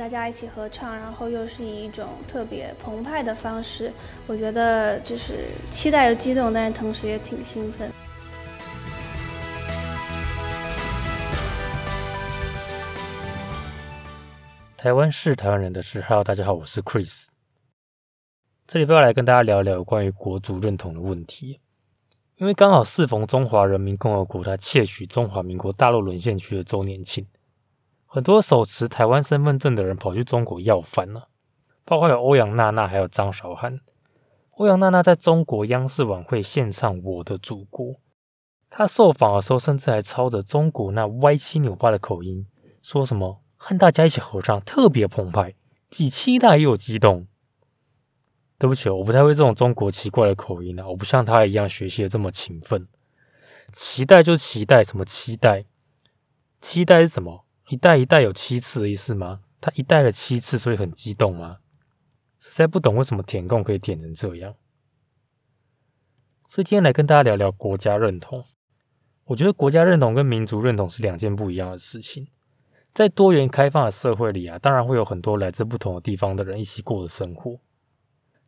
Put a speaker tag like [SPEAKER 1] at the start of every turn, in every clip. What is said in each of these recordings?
[SPEAKER 1] 大家一起合唱，然后又是以一种特别澎湃的方式，我觉得就是期待又激动，但是同时也挺兴奋。
[SPEAKER 2] 台湾是台湾人的事，Hello，大家好，我是 Chris。这里要来跟大家聊聊关于国族认同的问题，因为刚好适逢中华人民共和国它窃取中华民国大陆沦陷区的周年庆。很多手持台湾身份证的人跑去中国要饭了，包括有欧阳娜娜，还有张韶涵。欧阳娜娜在中国央视晚会献唱《我的祖国》，她受访的时候甚至还操着中国那歪七扭八的口音，说什么和大家一起合唱，特别澎湃，既期待又激动。对不起，我不太会这种中国奇怪的口音啊，我不像他一样学习的这么勤奋。期待就期待，什么期待？期待是什么？一代一代有七次的意思吗？他一代了七次，所以很激动吗？实在不懂为什么填空可以填成这样。所以今天来跟大家聊聊国家认同。我觉得国家认同跟民族认同是两件不一样的事情。在多元开放的社会里啊，当然会有很多来自不同的地方的人一起过的生活。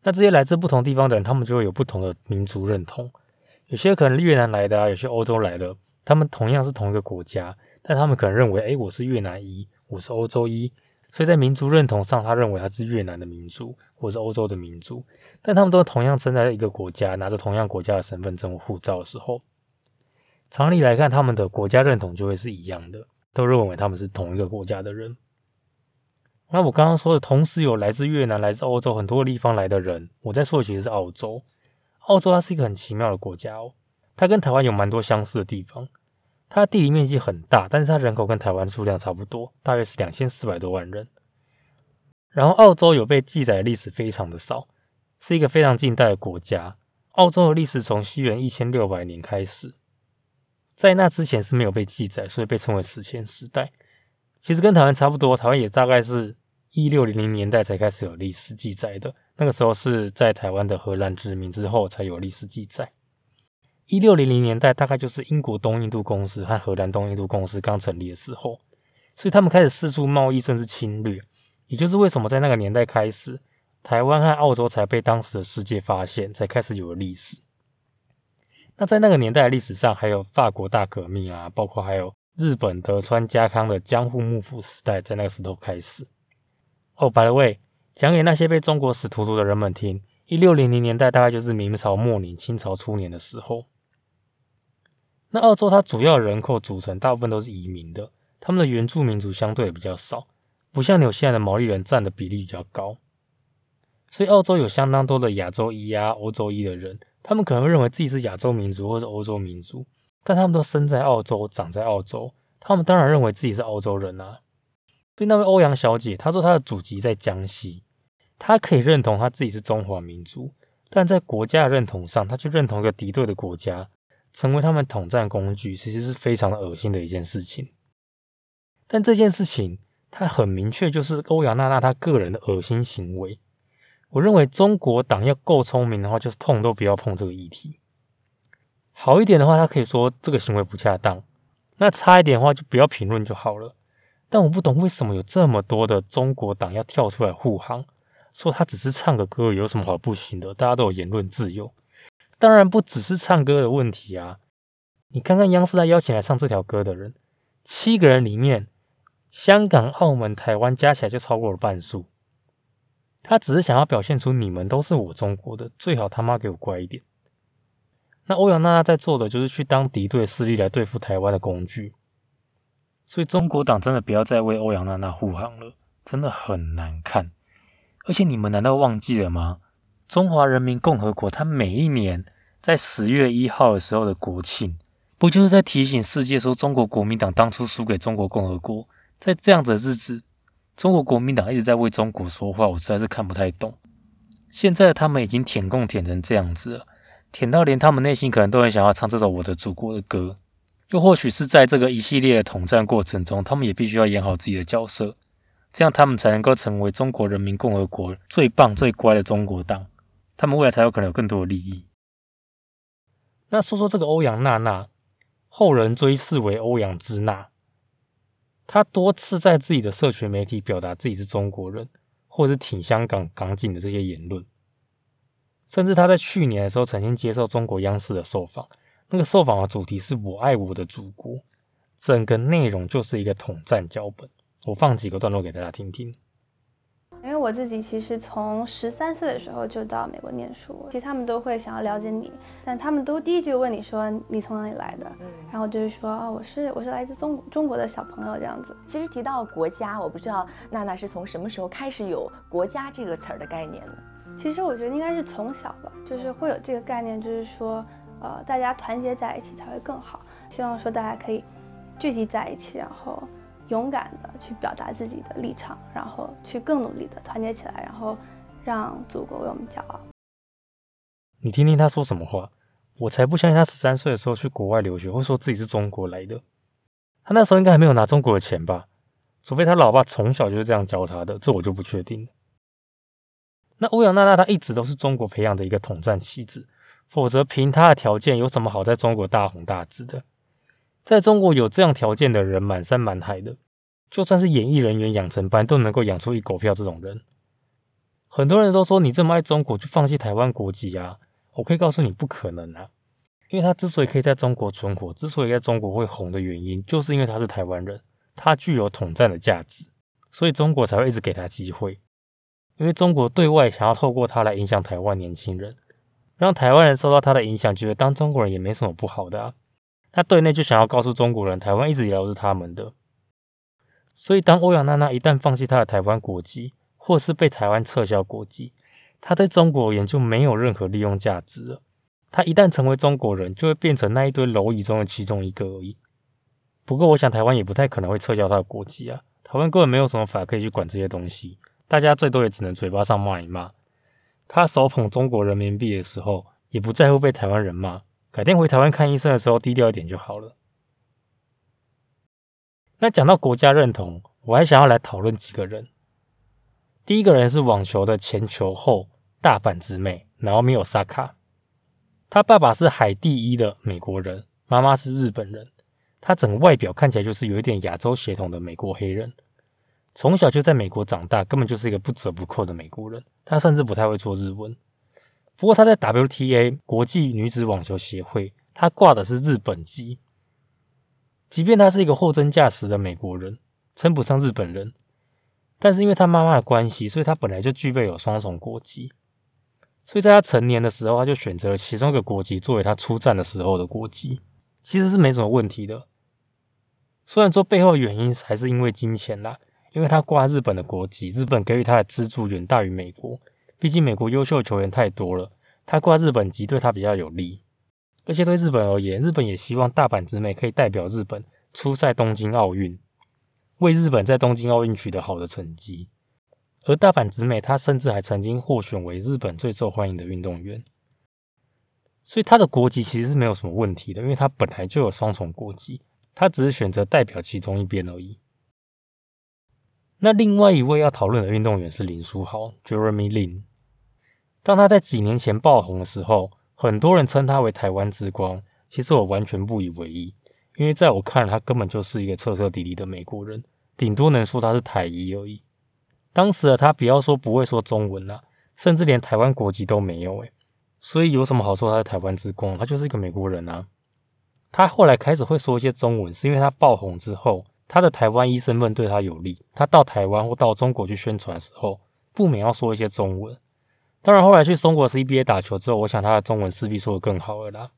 [SPEAKER 2] 那这些来自不同地方的人，他们就会有不同的民族认同。有些可能越南来的啊，有些欧洲来的，他们同样是同一个国家。但他们可能认为，哎，我是越南裔，我是欧洲裔，所以在民族认同上，他认为他是越南的民族，或是欧洲的民族。但他们都同样生在一个国家，拿着同样国家的身份证护照的时候，常理来看，他们的国家认同就会是一样的，都认为他们是同一个国家的人。那我刚刚说的，同时有来自越南、来自欧洲很多地方来的人，我在说的其实是澳洲。澳洲它是一个很奇妙的国家哦，它跟台湾有蛮多相似的地方。它地理面积很大，但是它人口跟台湾数量差不多，大约是两千四百多万人。然后澳洲有被记载的历史非常的少，是一个非常近代的国家。澳洲的历史从西元一千六百年开始，在那之前是没有被记载，所以被称为史前时代。其实跟台湾差不多，台湾也大概是一六零零年代才开始有历史记载的，那个时候是在台湾的荷兰殖民之后才有历史记载。一六零零年代，大概就是英国东印度公司和荷兰东印度公司刚成立的时候，所以他们开始四处贸易，甚至侵略。也就是为什么在那个年代开始，台湾和澳洲才被当时的世界发现，才开始有了历史。那在那个年代的历史上，还有法国大革命啊，包括还有日本德川家康的江户幕府时代，在那个时候开始。哦，by the way，讲给那些被中国史荼毒的人们听，一六零零年代大概就是明朝末年、清朝初年的时候。那澳洲它主要人口组成大部分都是移民的，他们的原住民族相对比较少，不像纽西兰的毛利人占的比例比较高，所以澳洲有相当多的亚洲裔啊、欧洲裔的人，他们可能会认为自己是亚洲民族或者欧洲民族，但他们都生在澳洲、长在澳洲，他们当然认为自己是澳洲人啊。所以那位欧阳小姐她说她的祖籍在江西，她可以认同她自己是中华民族，但在国家的认同上，她却认同一个敌对的国家。成为他们统战工具，其实是非常恶心的一件事情。但这件事情，它很明确，就是欧阳娜娜她个人的恶心行为。我认为中国党要够聪明的话，就是碰都不要碰这个议题。好一点的话，他可以说这个行为不恰当；那差一点的话，就不要评论就好了。但我不懂为什么有这么多的中国党要跳出来护航，说他只是唱个歌，有什么好不行的？大家都有言论自由。当然不只是唱歌的问题啊！你看看央视他邀请来唱这条歌的人，七个人里面，香港、澳门、台湾加起来就超过了半数。他只是想要表现出你们都是我中国的，最好他妈给我乖一点。那欧阳娜娜在做的就是去当敌对势力来对付台湾的工具。所以中国党真的不要再为欧阳娜娜护航了，真的很难看。而且你们难道忘记了吗？中华人民共和国，它每一年在十月一号的时候的国庆，不就是在提醒世界说中国国民党当初输给中国共和国？在这样子的日子，中国国民党一直在为中国说话，我实在是看不太懂。现在他们已经舔共舔成这样子了，舔到连他们内心可能都很想要唱这首我的祖国的歌。又或许是在这个一系列的统战过程中，他们也必须要演好自己的角色，这样他们才能够成为中国人民共和国最棒最乖的中国党。他们未来才有可能有更多的利益。那说说这个欧阳娜娜，后人追谥为欧阳之娜。她多次在自己的社群媒体表达自己是中国人，或者是挺香港港警的这些言论。甚至他在去年的时候曾经接受中国央视的受访，那个受访的主题是我爱我的祖国，整个内容就是一个统战脚本。我放几个段落给大家听听。
[SPEAKER 1] 我自己其实从十三岁的时候就到美国念书，其实他们都会想要了解你，但他们都第一句问你说你从哪里来的，然后就是说哦我是我是来自中中国的小朋友这样子。
[SPEAKER 3] 其实提到国家，我不知道娜娜是从什么时候开始有国家这个词儿的概念的。
[SPEAKER 1] 其实我觉得应该是从小吧，就是会有这个概念，就是说呃大家团结在一起才会更好，希望说大家可以聚集在一起，然后。勇敢的去表达自己的立场，然后去更努力的团结起来，然后让祖国为我们骄傲。
[SPEAKER 2] 你听听他说什么话，我才不相信他十三岁的时候去国外留学会说自己是中国来的。他那时候应该还没有拿中国的钱吧？除非他老爸从小就是这样教他的，这我就不确定。那欧阳娜娜她一直都是中国培养的一个统战棋子，否则凭她的条件有什么好在中国大红大紫的？在中国有这样条件的人满山满海的，就算是演艺人员养成班都能够养出一狗票这种人。很多人都说你这么爱中国就放弃台湾国籍啊，我可以告诉你不可能啊，因为他之所以可以在中国存活，之所以在中国会红的原因，就是因为他是台湾人，他具有统战的价值，所以中国才会一直给他机会。因为中国对外想要透过他来影响台湾年轻人，让台湾人受到他的影响，觉得当中国人也没什么不好的啊。他对内就想要告诉中国人，台湾一直以来都是他们的。所以，当欧阳娜娜一旦放弃她的台湾国籍，或是被台湾撤销国籍，她在中国而言就没有任何利用价值了。她一旦成为中国人，就会变成那一堆蝼蚁中的其中一个而已。不过，我想台湾也不太可能会撤销她的国籍啊。台湾根本没有什么法可以去管这些东西，大家最多也只能嘴巴上骂一骂。他手捧中国人民币的时候，也不在乎被台湾人骂。改天回台湾看医生的时候，低调一点就好了。那讲到国家认同，我还想要来讨论几个人。第一个人是网球的前球后大阪直美，然后没有萨卡。他爸爸是海第一的美国人，妈妈是日本人。他整个外表看起来就是有一点亚洲血统的美国黑人。从小就在美国长大，根本就是一个不折不扣的美国人。他甚至不太会做日文。不过他在 WTA 国际女子网球协会，他挂的是日本籍。即便他是一个货真价实的美国人，称不上日本人，但是因为他妈妈的关系，所以他本来就具备有双重国籍。所以在他成年的时候，他就选择了其中一个国籍作为他出战的时候的国籍，其实是没什么问题的。虽然说背后原因还是因为金钱啦，因为他挂日本的国籍，日本给予他的资助远大于美国。毕竟美国优秀球员太多了，他挂日本籍对他比较有利，而且对日本而言，日本也希望大阪直美可以代表日本出赛东京奥运，为日本在东京奥运取得好的成绩。而大阪直美他甚至还曾经获选为日本最受欢迎的运动员，所以他的国籍其实是没有什么问题的，因为他本来就有双重国籍，他只是选择代表其中一边而已。那另外一位要讨论的运动员是林书豪 （Jeremy Lin）。当他在几年前爆红的时候，很多人称他为台湾之光。其实我完全不以为意，因为在我看，他根本就是一个彻彻底底的美国人，顶多能说他是台裔而已。当时的他，不要说不会说中文啦，甚至连台湾国籍都没有诶。所以有什么好说他是台湾之光？他就是一个美国人啊。他后来开始会说一些中文，是因为他爆红之后，他的台湾医身份对他有利。他到台湾或到中国去宣传的时候，不免要说一些中文。当然，后来去中国 CBA 打球之后，我想他的中文势必说的更好了啦。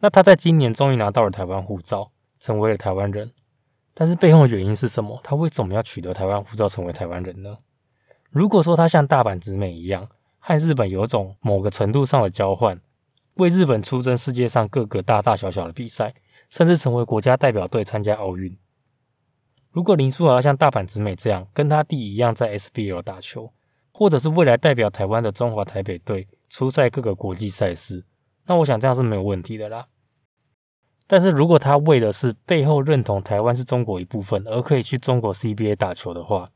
[SPEAKER 2] 那他在今年终于拿到了台湾护照，成为了台湾人。但是背后的原因是什么？他为什么要取得台湾护照成为台湾人呢？如果说他像大阪直美一样，和日本有种某个程度上的交换，为日本出征世界上各个大大小小的比赛，甚至成为国家代表队参加奥运。如果林书豪像大阪直美这样，跟他弟一样在 SBL 打球。或者是未来代表台湾的中华台北队出赛各个国际赛事，那我想这样是没有问题的啦。但是如果他为的是背后认同台湾是中国一部分，而可以去中国 CBA 打球的话，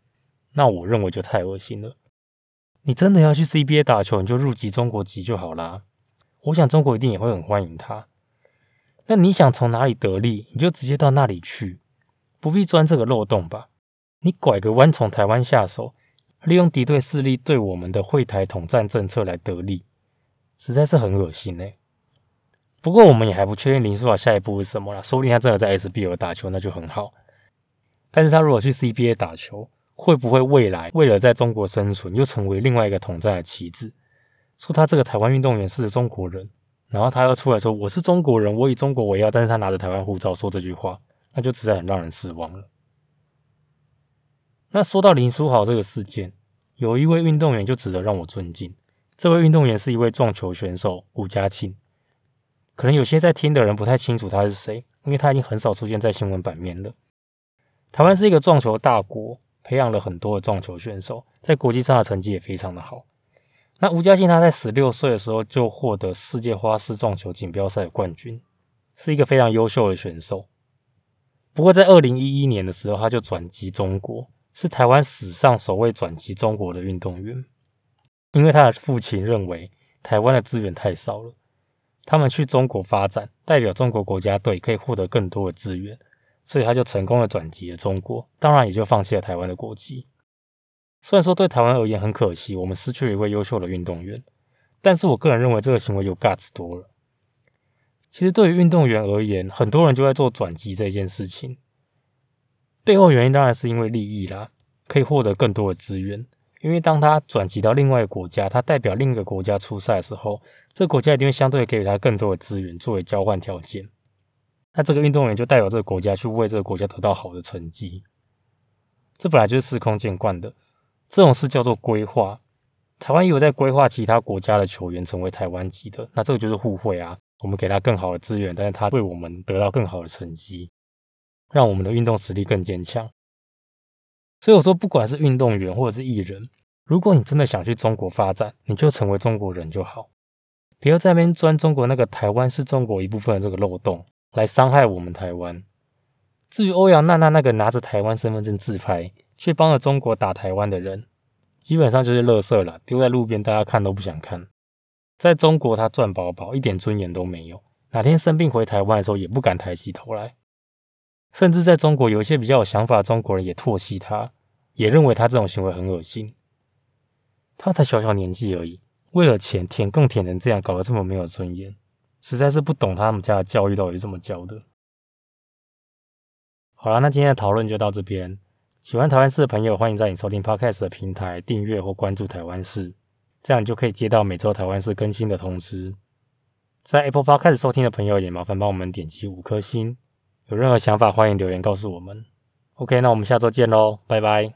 [SPEAKER 2] 那我认为就太恶心了。你真的要去 CBA 打球，你就入籍中国籍就好啦。我想中国一定也会很欢迎他。那你想从哪里得利，你就直接到那里去。不必钻这个漏洞吧？你拐个弯从台湾下手，利用敌对势力对我们的会台统战政策来得利，实在是很恶心呢。不过我们也还不确定林书豪下一步是什么啦，说不定他真的在 SBL 打球，那就很好。但是他如果去 CBA 打球，会不会未来为了在中国生存，又成为另外一个统战的棋子？说他这个台湾运动员是中国人，然后他又出来说我是中国人，我以中国为傲，但是他拿着台湾护照说这句话，那就实在很让人失望了。那说到林书豪这个事件，有一位运动员就值得让我尊敬，这位运动员是一位撞球选手吴家庆。可能有些在听的人不太清楚他是谁，因为他已经很少出现在新闻版面了。台湾是一个撞球大国，培养了很多的撞球选手，在国际上的成绩也非常的好。那吴家庆他在十六岁的时候就获得世界花式撞球锦标赛的冠军，是一个非常优秀的选手。不过在二零一一年的时候，他就转籍中国，是台湾史上首位转籍中国的运动员，因为他的父亲认为台湾的资源太少了。他们去中国发展，代表中国国家队可以获得更多的资源，所以他就成功的转籍了中国，当然也就放弃了台湾的国籍。虽然说对台湾而言很可惜，我们失去了一位优秀的运动员，但是我个人认为这个行为有 guts 多了。其实对于运动员而言，很多人就在做转籍这件事情，背后原因当然是因为利益啦，可以获得更多的资源。因为当他转籍到另外一个国家，他代表另一个国家出赛的时候，这个国家一定会相对给予他更多的资源作为交换条件。那这个运动员就代表这个国家去为这个国家得到好的成绩。这本来就是司空见惯的，这种事叫做规划。台湾也有在规划其他国家的球员成为台湾籍的，那这个就是互惠啊。我们给他更好的资源，但是他为我们得到更好的成绩，让我们的运动实力更坚强。所以我说，不管是运动员或者是艺人，如果你真的想去中国发展，你就成为中国人就好，不要在那边钻中国那个台湾是中国一部分的这个漏洞，来伤害我们台湾。至于欧阳娜娜那个拿着台湾身份证自拍，却帮了中国打台湾的人，基本上就是垃圾了，丢在路边大家看都不想看。在中国他赚饱饱，一点尊严都没有，哪天生病回台湾的时候也不敢抬起头来。甚至在中国，有一些比较有想法的中国人也唾弃他，也认为他这种行为很恶心。他才小小年纪而已，为了钱舔更舔成这样，搞得这么没有尊严，实在是不懂他们家的教育到底是怎么教的。好了，那今天的讨论就到这边。喜欢台湾事的朋友，欢迎在你收听 Podcast 的平台订阅或关注台湾事，这样就可以接到每周台湾事更新的通知。在 Apple Podcast 收听的朋友，也麻烦帮我们点击五颗星。有任何想法，欢迎留言告诉我们。OK，那我们下周见喽，拜拜。